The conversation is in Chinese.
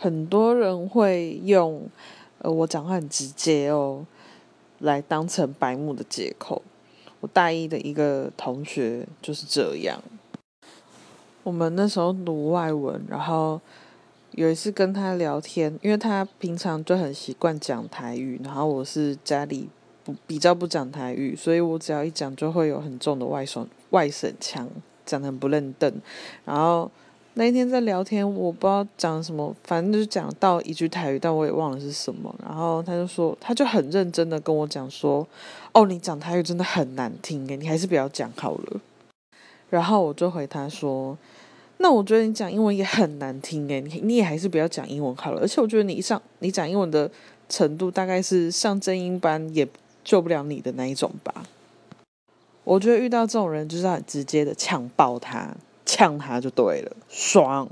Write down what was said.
很多人会用“呃，我讲话很直接哦”来当成白目的借口。我大一的一个同学就是这样。我们那时候读外文，然后有一次跟他聊天，因为他平常就很习惯讲台语，然后我是家里不比较不讲台语，所以我只要一讲就会有很重的外省外省腔，讲的很不认真，然后。那一天在聊天，我不知道讲什么，反正就是讲到一句台语，但我也忘了是什么。然后他就说，他就很认真的跟我讲说：“哦，你讲台语真的很难听诶，你还是不要讲好了。”然后我就回他说：“那我觉得你讲英文也很难听诶，你你也还是不要讲英文好了。而且我觉得你上你讲英文的程度，大概是上正音班也救不了你的那一种吧。”我觉得遇到这种人，就是很直接的呛爆他。呛他就对了，爽。